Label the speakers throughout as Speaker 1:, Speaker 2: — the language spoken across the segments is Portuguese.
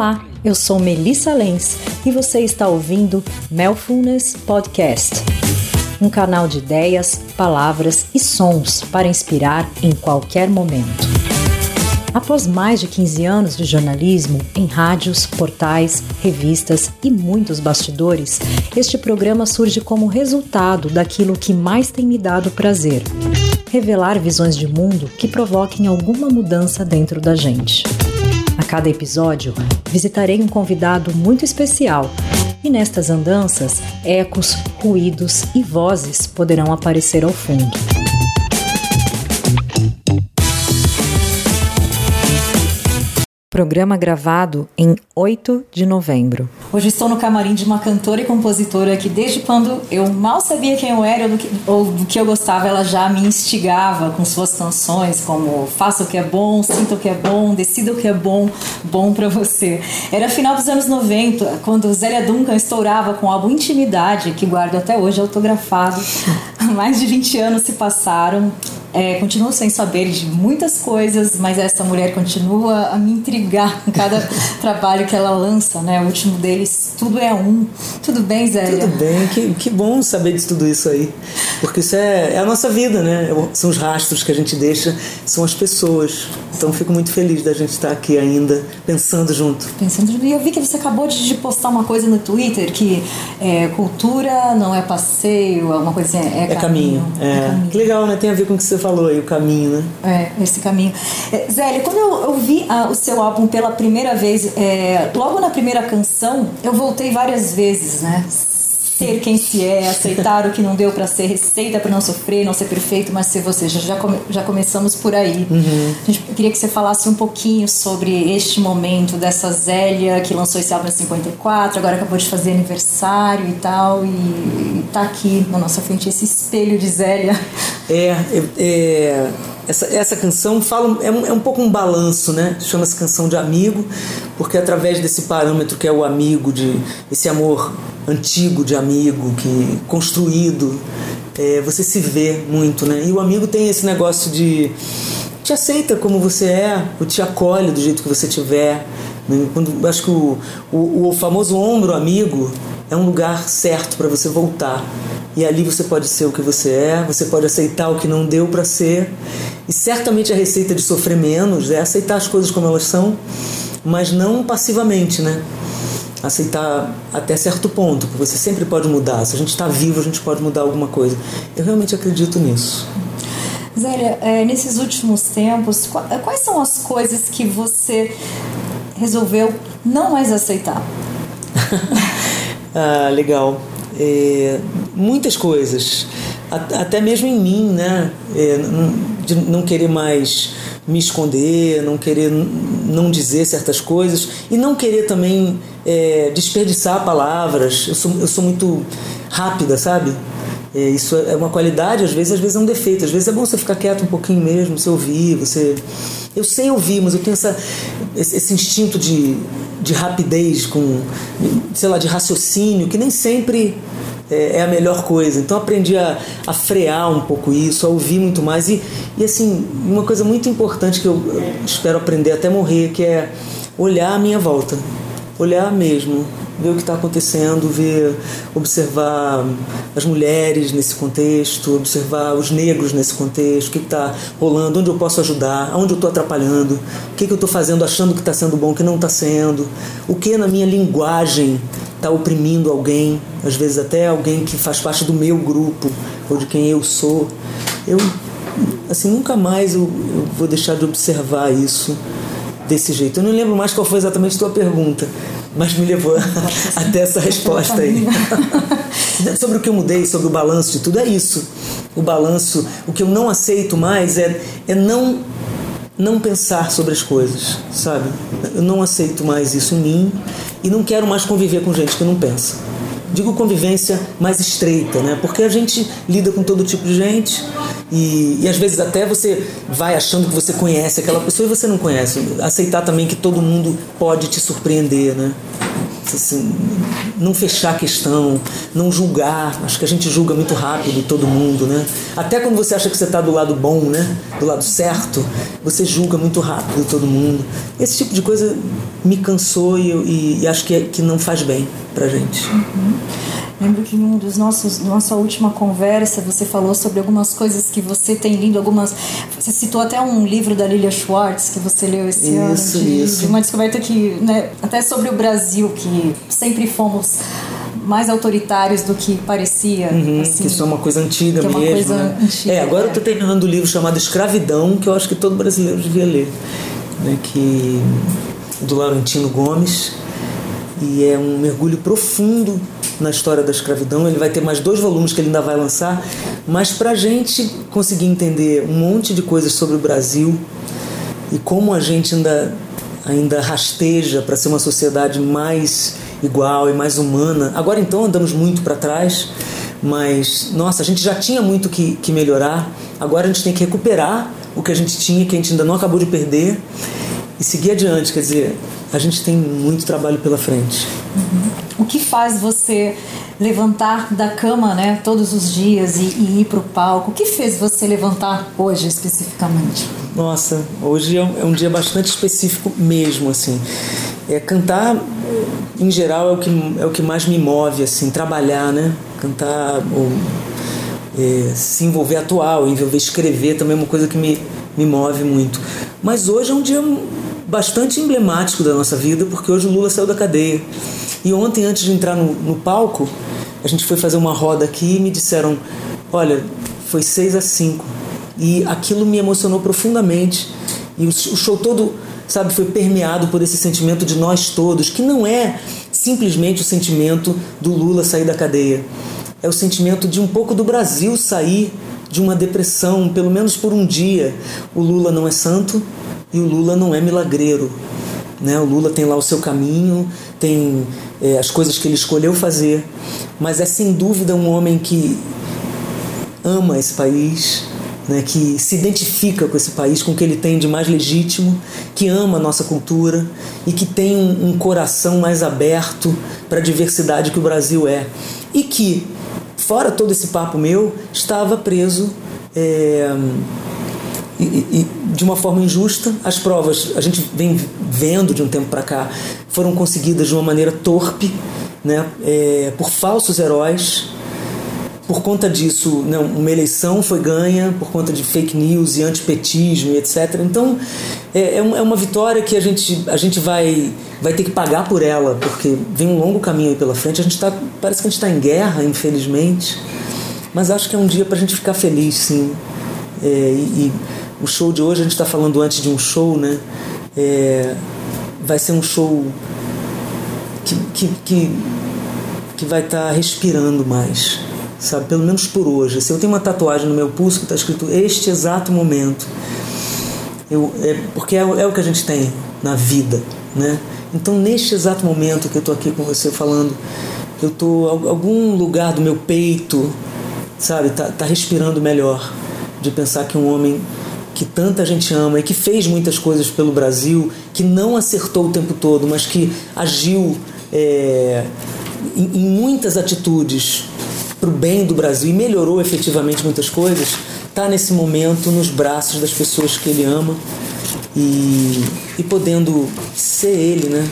Speaker 1: Olá, eu sou Melissa Lenz e você está ouvindo Melfulness Podcast, um canal de ideias, palavras e sons para inspirar em qualquer momento. Após mais de 15 anos de jornalismo em rádios, portais, revistas e muitos bastidores, este programa surge como resultado daquilo que mais tem me dado prazer: revelar visões de mundo que provoquem alguma mudança dentro da gente. A cada episódio, visitarei um convidado muito especial. E nestas andanças, ecos, ruídos e vozes poderão aparecer ao fundo. Programa gravado em 8 de novembro.
Speaker 2: Hoje estou no camarim de uma cantora e compositora que desde quando eu mal sabia quem eu era ou do que, eu gostava, ela já me instigava com suas canções como Faça o que é bom, Sinta o que é bom, Decida o que é bom, bom para você. Era final dos anos 90, quando Zélia Duncan estourava com o álbum Intimidade, que guardo até hoje autografado. Mais de 20 anos se passaram é, continuo sem saber de muitas coisas, mas essa mulher continua a me intrigar com cada trabalho que ela lança, né? O último deles, Tudo é Um. Tudo bem, Zélia?
Speaker 3: Tudo bem, que, que bom saber de tudo isso aí. Porque isso é, é a nossa vida, né? São os rastros que a gente deixa, são as pessoas. Então fico muito feliz da gente estar aqui ainda, pensando junto.
Speaker 2: Pensando junto. E eu vi que você acabou de postar uma coisa no Twitter que é, cultura não é passeio, é uma coisa assim, é,
Speaker 3: é caminho. caminho. É. é caminho. Que legal, né? Tem a ver com o que você falou aí, o caminho, né?
Speaker 2: É, esse caminho. É, Zélia, quando eu, eu vi a, o seu álbum pela primeira vez, é, logo na primeira canção, eu voltei várias vezes, né? Ser quem se é, aceitar o que não deu para ser, receita para não sofrer, não ser perfeito, mas ser você. Já, já, come, já começamos por aí. Uhum. A gente queria que você falasse um pouquinho sobre este momento dessa Zélia que lançou esse álbum em 54, agora acabou de fazer aniversário e tal, e, e tá aqui na nossa frente esse espelho de Zélia.
Speaker 3: É, é, é essa, essa canção fala é um, é um pouco um balanço, né? Chama-se canção de amigo, porque através desse parâmetro que é o amigo, de esse amor antigo de amigo, que construído, é, você se vê muito, né? E o amigo tem esse negócio de te aceita como você é, ou te acolhe do jeito que você tiver. Né? Quando, acho que o, o, o famoso ombro amigo é um lugar certo para você voltar. E ali você pode ser o que você é, você pode aceitar o que não deu para ser. E certamente a receita de sofrer menos é aceitar as coisas como elas são, mas não passivamente, né? Aceitar até certo ponto, que você sempre pode mudar. Se a gente está vivo, a gente pode mudar alguma coisa. Eu realmente acredito nisso.
Speaker 2: Zélia, é, nesses últimos tempos, quais são as coisas que você resolveu não mais aceitar?
Speaker 3: ah, legal é, muitas coisas, até mesmo em mim, né? É, de não querer mais me esconder, não querer não dizer certas coisas e não querer também é, desperdiçar palavras. Eu sou, eu sou muito rápida, sabe? É, isso é uma qualidade, às vezes, às vezes é um defeito. Às vezes é bom você ficar quieto um pouquinho mesmo, você ouvir, você. Eu sei ouvir, mas eu tenho essa, esse instinto de, de rapidez, com, sei lá, de raciocínio, que nem sempre é, é a melhor coisa. Então aprendi a, a frear um pouco isso, a ouvir muito mais. E, e assim, uma coisa muito importante que eu espero aprender até morrer, que é olhar a minha volta. Olhar mesmo ver o que está acontecendo, ver, observar as mulheres nesse contexto, observar os negros nesse contexto, o que está rolando, onde eu posso ajudar, onde eu estou atrapalhando, o que, que eu estou fazendo achando que está sendo bom, que não está sendo, o que na minha linguagem está oprimindo alguém, às vezes até alguém que faz parte do meu grupo ou de quem eu sou. Eu, assim, nunca mais eu, eu vou deixar de observar isso desse jeito. Eu não lembro mais qual foi exatamente a tua pergunta, mas me levou até essa resposta aí. sobre o que eu mudei, sobre o balanço de tudo, é isso. O balanço, o que eu não aceito mais é, é não não pensar sobre as coisas, sabe? Eu não aceito mais isso em mim e não quero mais conviver com gente que não pensa. Digo convivência mais estreita, né? Porque a gente lida com todo tipo de gente e, e às vezes até você vai achando que você conhece aquela pessoa e você não conhece. Aceitar também que todo mundo pode te surpreender, né? Assim, não fechar a questão, não julgar. Acho que a gente julga muito rápido todo mundo, né? Até quando você acha que você está do lado bom, né? Do lado certo, você julga muito rápido todo mundo. Esse tipo de coisa me cansou e, e, e acho que, é, que não faz bem pra gente.
Speaker 2: Uhum. Lembro que em um dos nossos nossa última conversa você falou sobre algumas coisas que você tem lido, algumas você citou até um livro da Lilia Schwartz que você leu esse
Speaker 3: isso,
Speaker 2: ano de,
Speaker 3: isso.
Speaker 2: de uma descoberta que né, até sobre o Brasil que sempre fomos mais autoritários do que parecia.
Speaker 3: Uhum,
Speaker 2: assim,
Speaker 3: que isso é uma coisa antiga
Speaker 2: é
Speaker 3: mesmo.
Speaker 2: coisa
Speaker 3: né?
Speaker 2: antiga,
Speaker 3: é, agora
Speaker 2: é.
Speaker 3: eu estou terminando um livro chamado Escravidão, que eu acho que todo brasileiro devia ler. Né, que, do Laurentino Gomes. E é um mergulho profundo na história da escravidão. Ele vai ter mais dois volumes que ele ainda vai lançar. Mas para a gente conseguir entender um monte de coisas sobre o Brasil e como a gente ainda, ainda rasteja para ser uma sociedade mais igual e mais humana. Agora então andamos muito para trás, mas nossa, a gente já tinha muito que, que melhorar. Agora a gente tem que recuperar o que a gente tinha, que a gente ainda não acabou de perder e seguir adiante. Quer dizer, a gente tem muito trabalho pela frente.
Speaker 2: O que faz você levantar da cama, né, todos os dias e, e ir para o palco? O que fez você levantar hoje especificamente?
Speaker 3: Nossa, hoje é um, é um dia bastante específico mesmo, assim. É, cantar, em geral, é o, que, é o que mais me move, assim, trabalhar, né? Cantar, ou, é, se envolver atual, envolver escrever também é uma coisa que me, me move muito. Mas hoje é um dia bastante emblemático da nossa vida, porque hoje o Lula saiu da cadeia. E ontem, antes de entrar no, no palco, a gente foi fazer uma roda aqui e me disseram: olha, foi 6 a 5. E aquilo me emocionou profundamente. E o, show todo, sabe, foi permeado por esse sentimento de nós todos, que não é simplesmente o sentimento do Lula sair da cadeia. É o sentimento de um pouco do Brasil sair de uma depressão, pelo menos por um dia. O Lula não é santo e o Lula não é milagreiro. Né? O Lula tem lá o seu caminho, tem é, as coisas que ele escolheu fazer, mas é sem dúvida um homem que ama esse país, né? que se identifica com esse país, com o que ele tem de mais legítimo, que ama a nossa cultura e que tem um, um coração mais aberto para a diversidade que o Brasil é. E que, fora todo esse papo meu, estava preso. É, e, e, de uma forma injusta. As provas, a gente vem vendo de um tempo para cá, foram conseguidas de uma maneira torpe, né, é, por falsos heróis. Por conta disso, né, uma eleição foi ganha por conta de fake news e antipetismo e etc. Então, é, é uma vitória que a gente, a gente vai, vai ter que pagar por ela, porque vem um longo caminho aí pela frente. A gente tá, parece que a gente está em guerra, infelizmente, mas acho que é um dia para a gente ficar feliz, sim. É, e, e o show de hoje, a gente está falando antes de um show, né? É, vai ser um show que, que, que, que vai estar tá respirando mais, sabe? Pelo menos por hoje. Assim, eu tenho uma tatuagem no meu pulso que está escrito este exato momento. Eu, é, porque é, é o que a gente tem na vida, né? Então, neste exato momento que eu estou aqui com você falando, eu estou algum lugar do meu peito, sabe, tá, tá respirando melhor de pensar que um homem que tanta gente ama e que fez muitas coisas pelo Brasil, que não acertou o tempo todo, mas que agiu é, em, em muitas atitudes para o bem do Brasil e melhorou efetivamente muitas coisas, está nesse momento nos braços das pessoas que ele ama e, e podendo ser ele, né?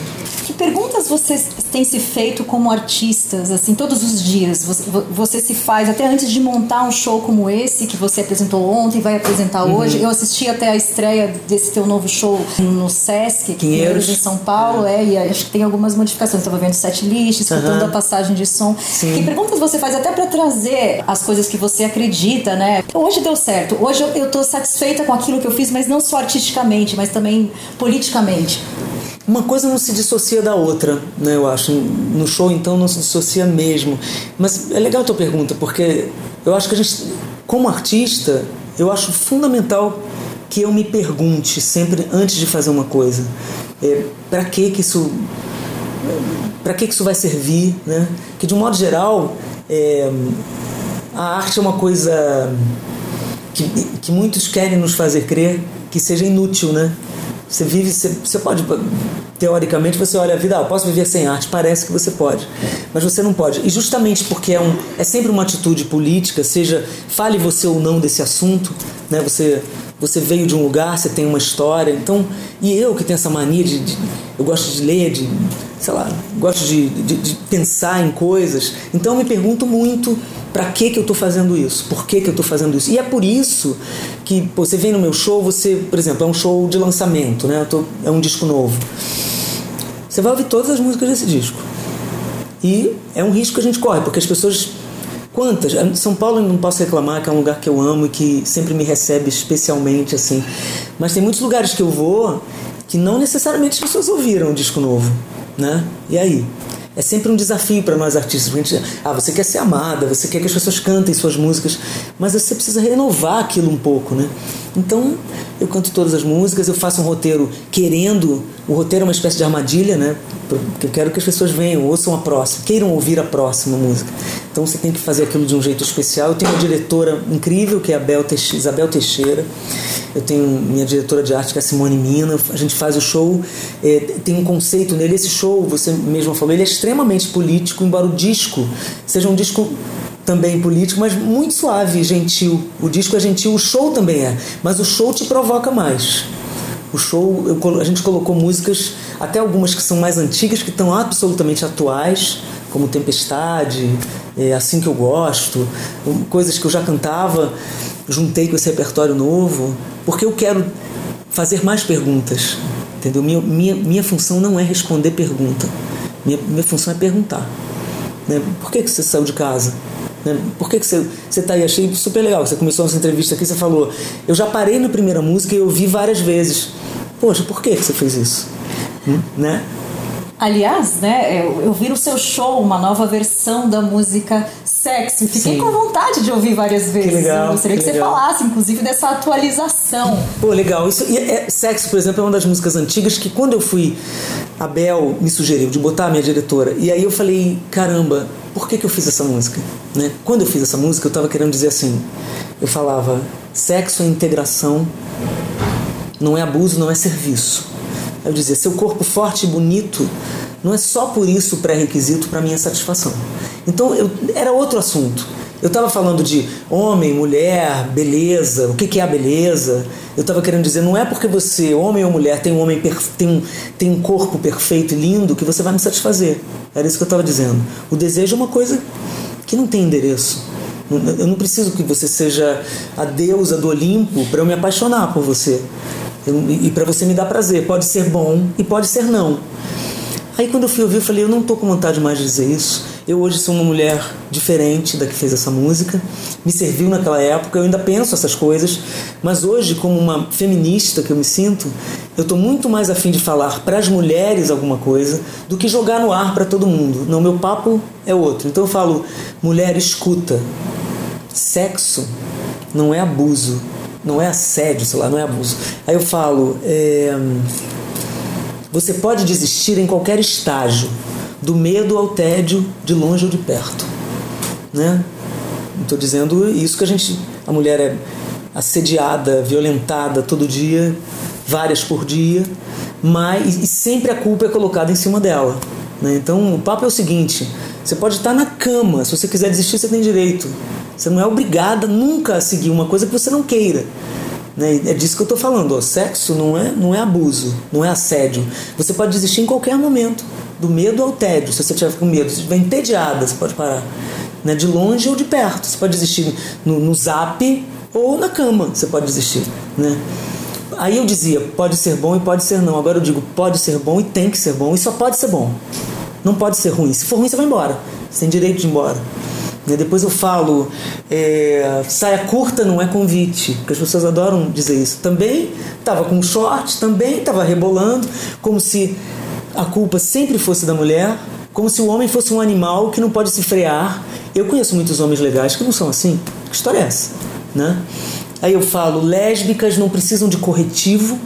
Speaker 2: Que perguntas você tem se feito como artistas, assim, todos os dias? Você, você, se faz, até antes de montar um show como esse, que você apresentou ontem e vai apresentar uhum. hoje. Eu assisti até a estreia desse teu novo show no Sesc,
Speaker 3: Pinheiros,
Speaker 2: em São Paulo, é. é. e acho que tem algumas modificações. Estava vendo set list, escutando uhum. a passagem de som.
Speaker 3: Sim.
Speaker 2: Que perguntas você faz até para trazer as coisas que você acredita, né? Hoje deu certo, hoje eu estou satisfeita com aquilo que eu fiz, mas não só artisticamente, mas também politicamente
Speaker 3: uma coisa não se dissocia da outra, né? Eu acho. No show, então, não se dissocia mesmo. Mas é legal a tua pergunta, porque eu acho que a gente, como artista, eu acho fundamental que eu me pergunte sempre antes de fazer uma coisa. É, para que que isso para que que isso vai servir, né? Que de um modo geral é, a arte é uma coisa que, que muitos querem nos fazer crer que seja inútil, né? Você vive, você, você pode teoricamente você olha a vida, ah, posso viver sem arte, parece que você pode, mas você não pode. E justamente porque é, um, é sempre uma atitude política, seja fale você ou não desse assunto, né? Você você veio de um lugar, você tem uma história, então e eu que tenho essa mania de, de eu gosto de ler, de sei lá, gosto de, de, de pensar em coisas, então eu me pergunto muito para que, que eu estou fazendo isso? Por que, que eu estou fazendo isso? E é por isso que pô, você vem no meu show, você, por exemplo, é um show de lançamento, né? Tô, é um disco novo. Você vai ouvir todas as músicas desse disco. E é um risco que a gente corre, porque as pessoas. Quantas? São Paulo não posso reclamar, que é um lugar que eu amo e que sempre me recebe especialmente, assim. Mas tem muitos lugares que eu vou que não necessariamente as pessoas ouviram o disco novo, né? E aí? é sempre um desafio para nós artistas. Gente, ah, você quer ser amada, você quer que as pessoas cantem suas músicas, mas você precisa renovar aquilo um pouco, né? Então, eu canto todas as músicas, eu faço um roteiro querendo. O roteiro é uma espécie de armadilha, né? Porque eu quero que as pessoas venham, ouçam a próxima, queiram ouvir a próxima música. Então você tem que fazer aquilo de um jeito especial. Eu tenho uma diretora incrível, que é a Bel Teixeira, Isabel Teixeira. Eu tenho minha diretora de arte, que é a Simone Mina. A gente faz o show, é, tem um conceito nele. Esse show, você mesmo falou, ele é extremamente político, embora o disco seja um disco também político, mas muito suave, gentil. O disco é gentil, o show também é, mas o show te provoca mais. O show, eu, a gente colocou músicas, até algumas que são mais antigas, que estão absolutamente atuais, como Tempestade, é, Assim Que Eu Gosto, coisas que eu já cantava, juntei com esse repertório novo, porque eu quero fazer mais perguntas, entendeu? Minha, minha, minha função não é responder pergunta, minha, minha função é perguntar. Né? Por que, que você saiu de casa? Né? Por que, que você está aí? Achei super legal. Você começou essa entrevista aqui, você falou, eu já parei na primeira música e ouvi várias vezes. Poxa, por que, que você fez isso? Hum? Né?
Speaker 2: Aliás, né, eu, eu vi no seu show uma nova versão da música Sexo. Fiquei Sim. com vontade de ouvir várias vezes.
Speaker 3: Que legal,
Speaker 2: eu gostaria que, que você falasse, inclusive, dessa atualização.
Speaker 3: Pô, legal. Isso, e é, Sexo, por exemplo, é uma das músicas antigas que quando eu fui, a Bel me sugeriu de botar a minha diretora. E aí eu falei, caramba, por que, que eu fiz essa música? Né? Quando eu fiz essa música, eu estava querendo dizer assim, eu falava, sexo é integração, não é abuso, não é serviço. Eu dizia, seu corpo forte e bonito não é só por isso pré-requisito para minha satisfação. Então eu, era outro assunto. Eu estava falando de homem, mulher, beleza, o que, que é a beleza. Eu estava querendo dizer, não é porque você, homem ou mulher, tem um, homem tem, um, tem um corpo perfeito e lindo que você vai me satisfazer. Era isso que eu estava dizendo. O desejo é uma coisa que não tem endereço. Eu não preciso que você seja a deusa do Olimpo para eu me apaixonar por você. E para você me dar prazer. Pode ser bom e pode ser não. Aí quando eu fui ouvir, eu falei, eu não tô com vontade mais de dizer isso. Eu hoje sou uma mulher diferente da que fez essa música. Me serviu naquela época, eu ainda penso essas coisas, mas hoje, como uma feminista que eu me sinto, eu tô muito mais afim de falar para as mulheres alguma coisa do que jogar no ar para todo mundo. Não, meu papo é outro. Então eu falo, mulher, escuta. Sexo não é abuso, não é assédio, sei lá, não é abuso. Aí eu falo, é você pode desistir em qualquer estágio, do medo ao tédio, de longe ou de perto. Né? Estou dizendo isso que a gente, a mulher é assediada, violentada todo dia, várias por dia, mas e sempre a culpa é colocada em cima dela. Né? Então o papo é o seguinte: você pode estar na cama, se você quiser desistir, você tem direito. Você não é obrigada nunca a seguir uma coisa que você não queira. Né? É disso que eu estou falando. Ó. Sexo não é, não é abuso, não é assédio. Você pode desistir em qualquer momento, do medo ao tédio. Se você estiver com medo, se estiver entediada, você pode parar. Né? De longe ou de perto. Você pode desistir no, no zap ou na cama. Você pode desistir. Né? Aí eu dizia, pode ser bom e pode ser não. Agora eu digo, pode ser bom e tem que ser bom. E só pode ser bom. Não pode ser ruim. Se for ruim, você vai embora. Você tem direito de ir embora. Né? Depois eu falo, é, saia curta não é convite, porque as pessoas adoram dizer isso. Também estava com short, também estava rebolando, como se a culpa sempre fosse da mulher, como se o homem fosse um animal que não pode se frear. Eu conheço muitos homens legais que não são assim. Que história é essa? Né? Aí eu falo, lésbicas não precisam de corretivo,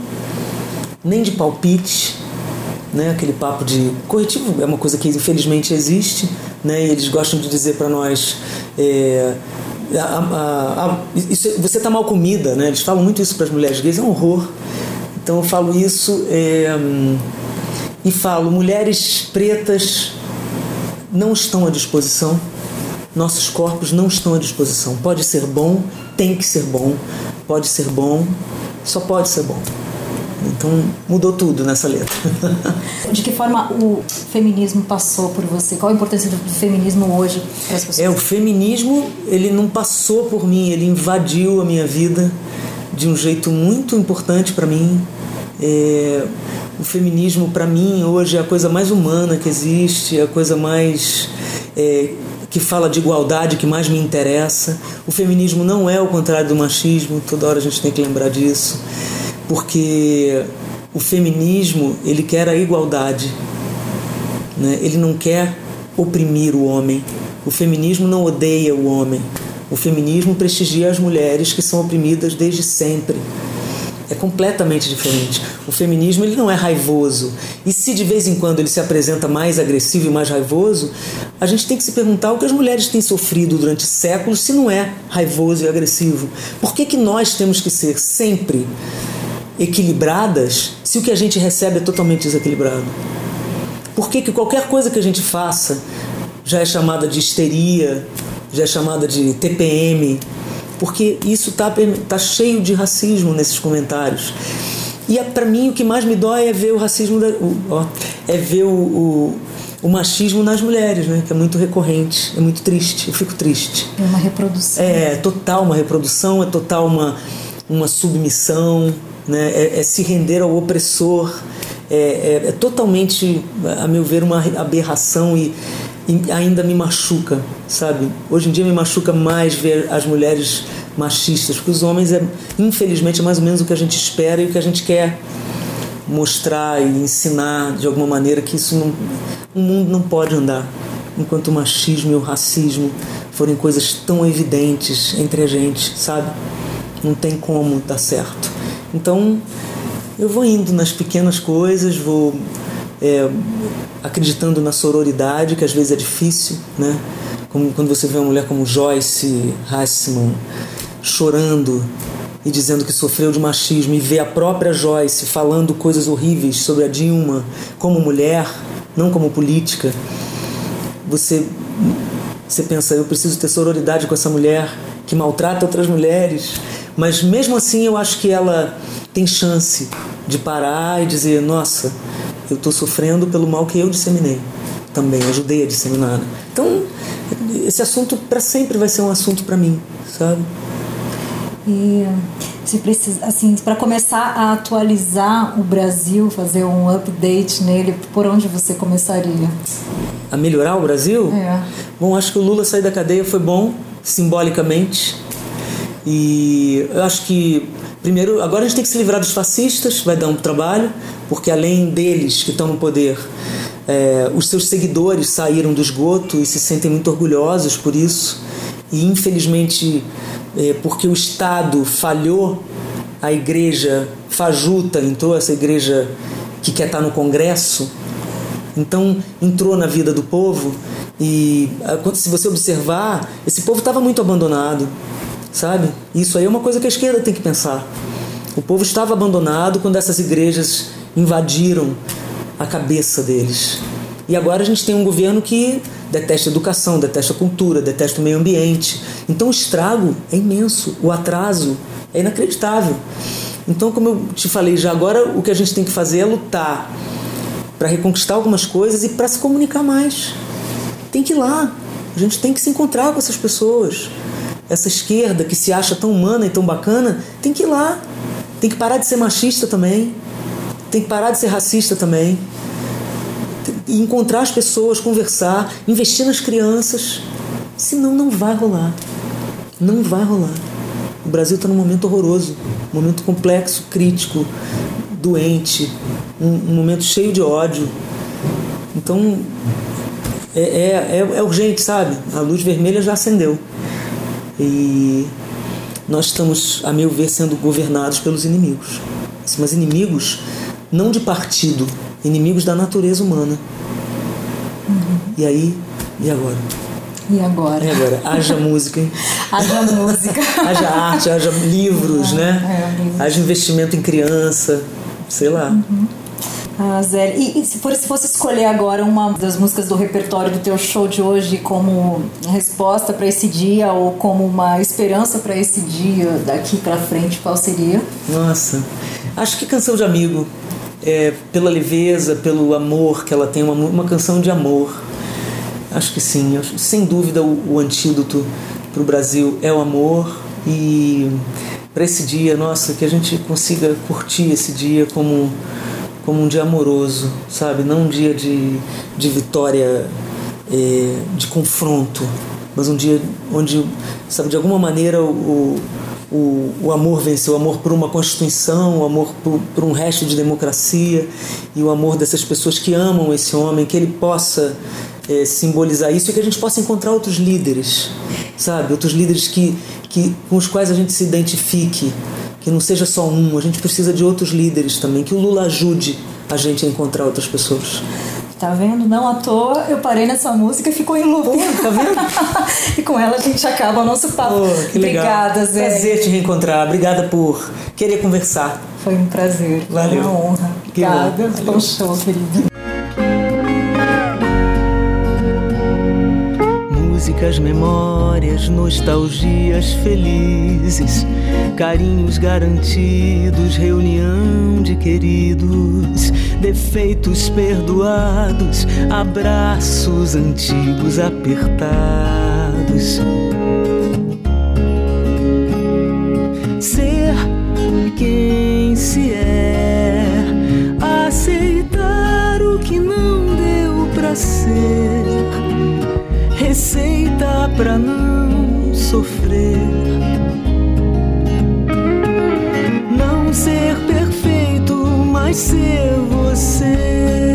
Speaker 3: nem de palpite, né? Aquele papo de corretivo é uma coisa que infelizmente existe, né? E eles gostam de dizer para nós é, a, a, a, isso, você está mal comida, né? Eles falam muito isso para as mulheres gays, é um horror. Então eu falo isso. É, e falo: mulheres pretas não estão à disposição, nossos corpos não estão à disposição. Pode ser bom, tem que ser bom, pode ser bom, só pode ser bom. Então mudou tudo nessa letra.
Speaker 2: De que forma o feminismo passou por você? Qual a importância do feminismo hoje para as pessoas?
Speaker 3: É, o feminismo ele não passou por mim, ele invadiu a minha vida de um jeito muito importante para mim. É, o feminismo para mim hoje é a coisa mais humana que existe, é a coisa mais é, que fala de igualdade que mais me interessa. O feminismo não é o contrário do machismo, toda hora a gente tem que lembrar disso, porque o feminismo ele quer a igualdade, né? ele não quer oprimir o homem. O feminismo não odeia o homem. O feminismo prestigia as mulheres que são oprimidas desde sempre é completamente diferente. O feminismo ele não é raivoso. E se de vez em quando ele se apresenta mais agressivo e mais raivoso, a gente tem que se perguntar o que as mulheres têm sofrido durante séculos se não é raivoso e agressivo. Por que, que nós temos que ser sempre equilibradas se o que a gente recebe é totalmente desequilibrado? Por que, que qualquer coisa que a gente faça já é chamada de histeria, já é chamada de TPM, porque isso tá, tá cheio de racismo nesses comentários. E é, para mim o que mais me dói é ver o racismo, da, o, ó, é ver o, o, o, machismo nas mulheres, né? Que é muito recorrente, é muito triste. Eu fico triste.
Speaker 2: É uma reprodução.
Speaker 3: É total uma reprodução, é total uma, uma submissão, né? É, é se render ao opressor. É, é, é, totalmente, a meu ver, uma aberração e ainda me machuca, sabe? Hoje em dia me machuca mais ver as mulheres machistas, porque os homens é, infelizmente, é mais ou menos o que a gente espera e o que a gente quer mostrar e ensinar de alguma maneira que isso não, o mundo não pode andar enquanto o machismo e o racismo forem coisas tão evidentes entre a gente, sabe? Não tem como dar certo. Então, eu vou indo nas pequenas coisas, vou é, acreditando na sororidade, que às vezes é difícil, né? Como quando você vê uma mulher como Joyce Hassman chorando e dizendo que sofreu de machismo e vê a própria Joyce falando coisas horríveis sobre a Dilma como mulher, não como política, você você pensa, eu preciso ter sororidade com essa mulher que maltrata outras mulheres, mas mesmo assim eu acho que ela tem chance de parar e dizer, nossa, eu estou sofrendo pelo mal que eu disseminei também, ajudei a disseminar. Então, esse assunto para sempre vai ser um assunto para mim, sabe?
Speaker 2: E se precisa, assim, para começar a atualizar o Brasil, fazer um update nele, por onde você começaria?
Speaker 3: A melhorar o Brasil?
Speaker 2: É.
Speaker 3: Bom, acho que o Lula sair da cadeia foi bom, simbolicamente. E eu acho que Primeiro, agora a gente tem que se livrar dos fascistas, vai dar um trabalho, porque além deles que estão no poder, é, os seus seguidores saíram do esgoto e se sentem muito orgulhosos por isso. E infelizmente, é, porque o Estado falhou, a igreja fajuta entrou, essa igreja que quer estar no Congresso, então entrou na vida do povo e se você observar, esse povo estava muito abandonado sabe? Isso aí é uma coisa que a esquerda tem que pensar. O povo estava abandonado quando essas igrejas invadiram a cabeça deles. E agora a gente tem um governo que detesta educação, detesta cultura, detesta o meio ambiente. Então o estrago é imenso, o atraso é inacreditável. Então, como eu te falei já agora, o que a gente tem que fazer é lutar para reconquistar algumas coisas e para se comunicar mais. Tem que ir lá. A gente tem que se encontrar com essas pessoas essa esquerda que se acha tão humana e tão bacana, tem que ir lá. Tem que parar de ser machista também. Tem que parar de ser racista também. E encontrar as pessoas, conversar, investir nas crianças. Senão não vai rolar. Não vai rolar. O Brasil está num momento horroroso, um momento complexo, crítico, doente, um, um momento cheio de ódio. Então é, é, é, é urgente, sabe? A luz vermelha já acendeu. E nós estamos, a meu ver, sendo governados pelos inimigos. Mas inimigos não de partido, inimigos da natureza humana. Uhum. E aí, e agora?
Speaker 2: E agora?
Speaker 3: E agora? Haja música, hein?
Speaker 2: haja música.
Speaker 3: haja arte, haja livros, é, né? É, livros. Haja investimento em criança, sei lá. Uhum.
Speaker 2: Ah, Zé, e, e se, for, se fosse escolher agora uma das músicas do repertório do teu show de hoje como resposta para esse dia ou como uma esperança para esse dia daqui para frente, qual seria?
Speaker 3: Nossa, acho que Canção de Amigo. É, pela leveza, pelo amor que ela tem, uma, uma canção de amor. Acho que sim, acho, sem dúvida o, o antídoto para o Brasil é o amor e para esse dia, nossa, que a gente consiga curtir esse dia como como um dia amoroso, sabe? Não um dia de, de vitória, é, de confronto, mas um dia onde, sabe, de alguma maneira o, o, o amor venceu, o amor por uma constituição, o amor por, por um resto de democracia e o amor dessas pessoas que amam esse homem, que ele possa é, simbolizar isso e que a gente possa encontrar outros líderes, sabe? Outros líderes que, que, com os quais a gente se identifique que não seja só um, a gente precisa de outros líderes também, que o Lula ajude a gente a encontrar outras pessoas.
Speaker 2: Tá vendo? Não à toa eu parei nessa música e ficou em loop.
Speaker 3: tá vendo?
Speaker 2: e com ela a gente acaba o nosso papo.
Speaker 3: Que legal.
Speaker 2: Obrigada, Zé.
Speaker 3: Prazer te reencontrar. Obrigada por querer conversar.
Speaker 2: Foi um prazer.
Speaker 3: Valeu.
Speaker 2: Uma honra.
Speaker 3: Que
Speaker 2: Obrigada.
Speaker 3: bom.
Speaker 2: Show, querida.
Speaker 3: Músicas, memórias, nostalgias felizes, carinhos garantidos, reunião de queridos, defeitos perdoados, abraços antigos apertados. Ser quem se é, aceitar o que não deu pra ser pra não sofrer. Não ser perfeito, mas ser você.